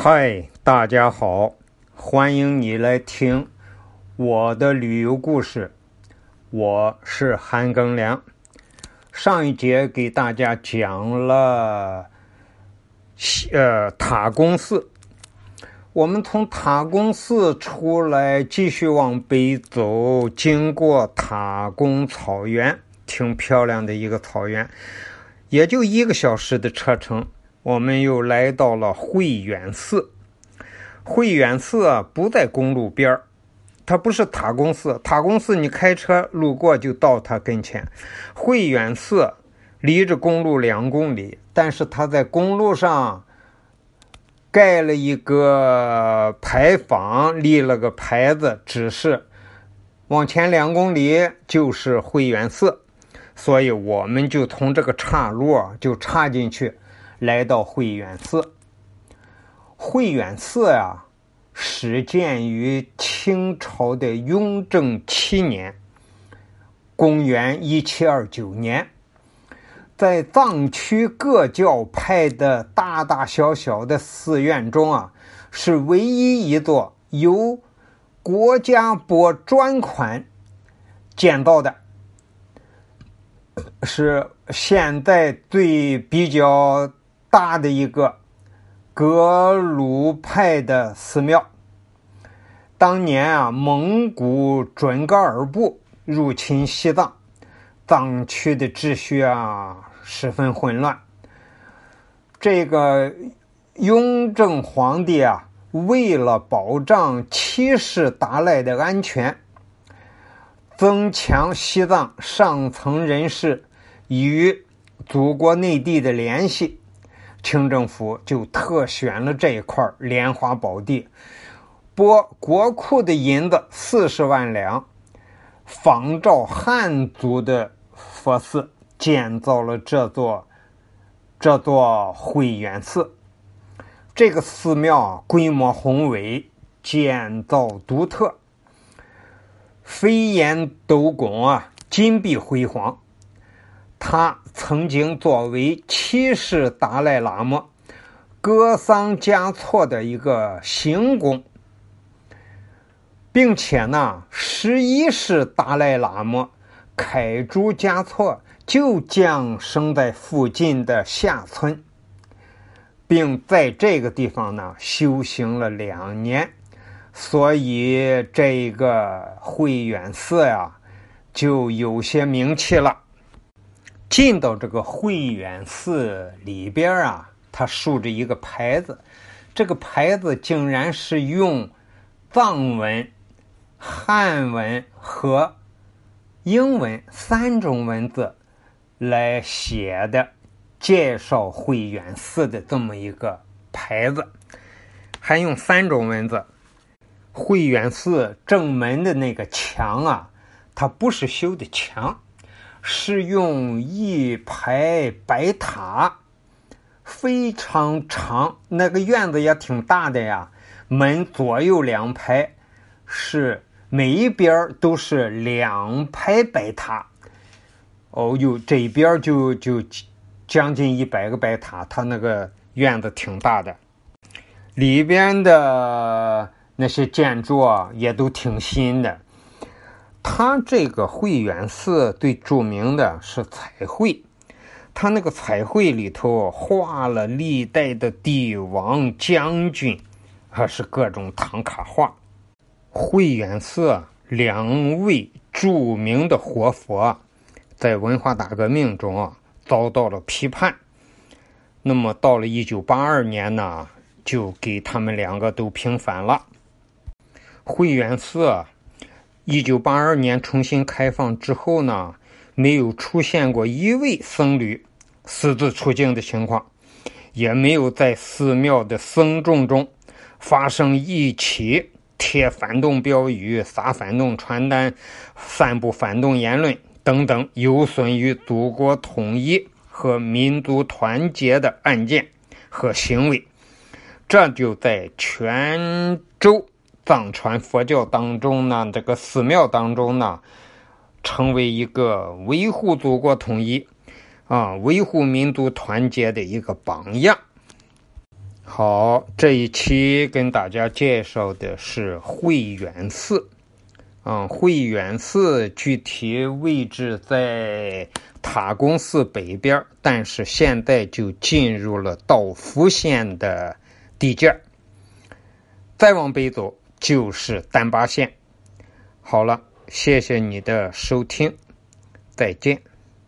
嗨，大家好，欢迎你来听我的旅游故事。我是韩庚良。上一节给大家讲了呃塔公寺，我们从塔公寺出来，继续往北走，经过塔公草原，挺漂亮的一个草原，也就一个小时的车程。我们又来到了慧远寺。慧远寺啊，不在公路边儿，它不是塔公寺。塔公寺你开车路过就到它跟前。慧远寺离着公路两公里，但是它在公路上盖了一个牌坊，立了个牌子，指示往前两公里就是慧远寺。所以我们就从这个岔路就插进去。来到慧远寺。慧远寺啊，始建于清朝的雍正七年，公元一七二九年。在藏区各教派的大大小小的寺院中啊，是唯一一座由国家拨专款建造的，是现在最比较。大的一个格鲁派的寺庙。当年啊，蒙古准噶尔部入侵西藏，藏区的秩序啊十分混乱。这个雍正皇帝啊，为了保障七世达赖的安全，增强西藏上层人士与祖国内地的联系。清政府就特选了这一块莲花宝地，拨国库的银子四十万两，仿照汉族的佛寺建造了这座这座慧远寺。这个寺庙规模宏伟，建造独特，飞檐斗拱啊，金碧辉煌。他曾经作为七世达赖喇嘛格桑嘉措的一个行宫，并且呢，十一世达赖喇嘛凯珠嘉措就降生在附近的下村，并在这个地方呢修行了两年，所以这个慧远寺呀就有些名气了。进到这个慧远寺里边啊，它竖着一个牌子，这个牌子竟然是用藏文、汉文和英文三种文字来写的，介绍慧远寺的这么一个牌子，还用三种文字。慧远寺正门的那个墙啊，它不是修的墙。是用一排白塔，非常长，那个院子也挺大的呀。门左右两排是每一边都是两排白塔。哦，有这边就就将近一百个白塔，它那个院子挺大的，里边的那些建筑啊也都挺新的。它这个慧远寺最著名的是彩绘，它那个彩绘里头画了历代的帝王将军，还是各种唐卡画。慧远寺两位著名的活佛，在文化大革命中啊遭到了批判，那么到了一九八二年呢，就给他们两个都平反了。慧远寺。一九八二年重新开放之后呢，没有出现过一位僧侣私自出境的情况，也没有在寺庙的僧众中发生一起贴反动标语、撒反动传单、散布反动言论等等有损于祖国统一和民族团结的案件和行为。这就在泉州。藏传佛教当中呢，这个寺庙当中呢，成为一个维护祖国统一、啊维护民族团结的一个榜样。好，这一期跟大家介绍的是慧远寺。嗯，慧远寺具体位置在塔公寺北边，但是现在就进入了道孚县的地界。再往北走就是丹巴县。好了，谢谢你的收听，再见。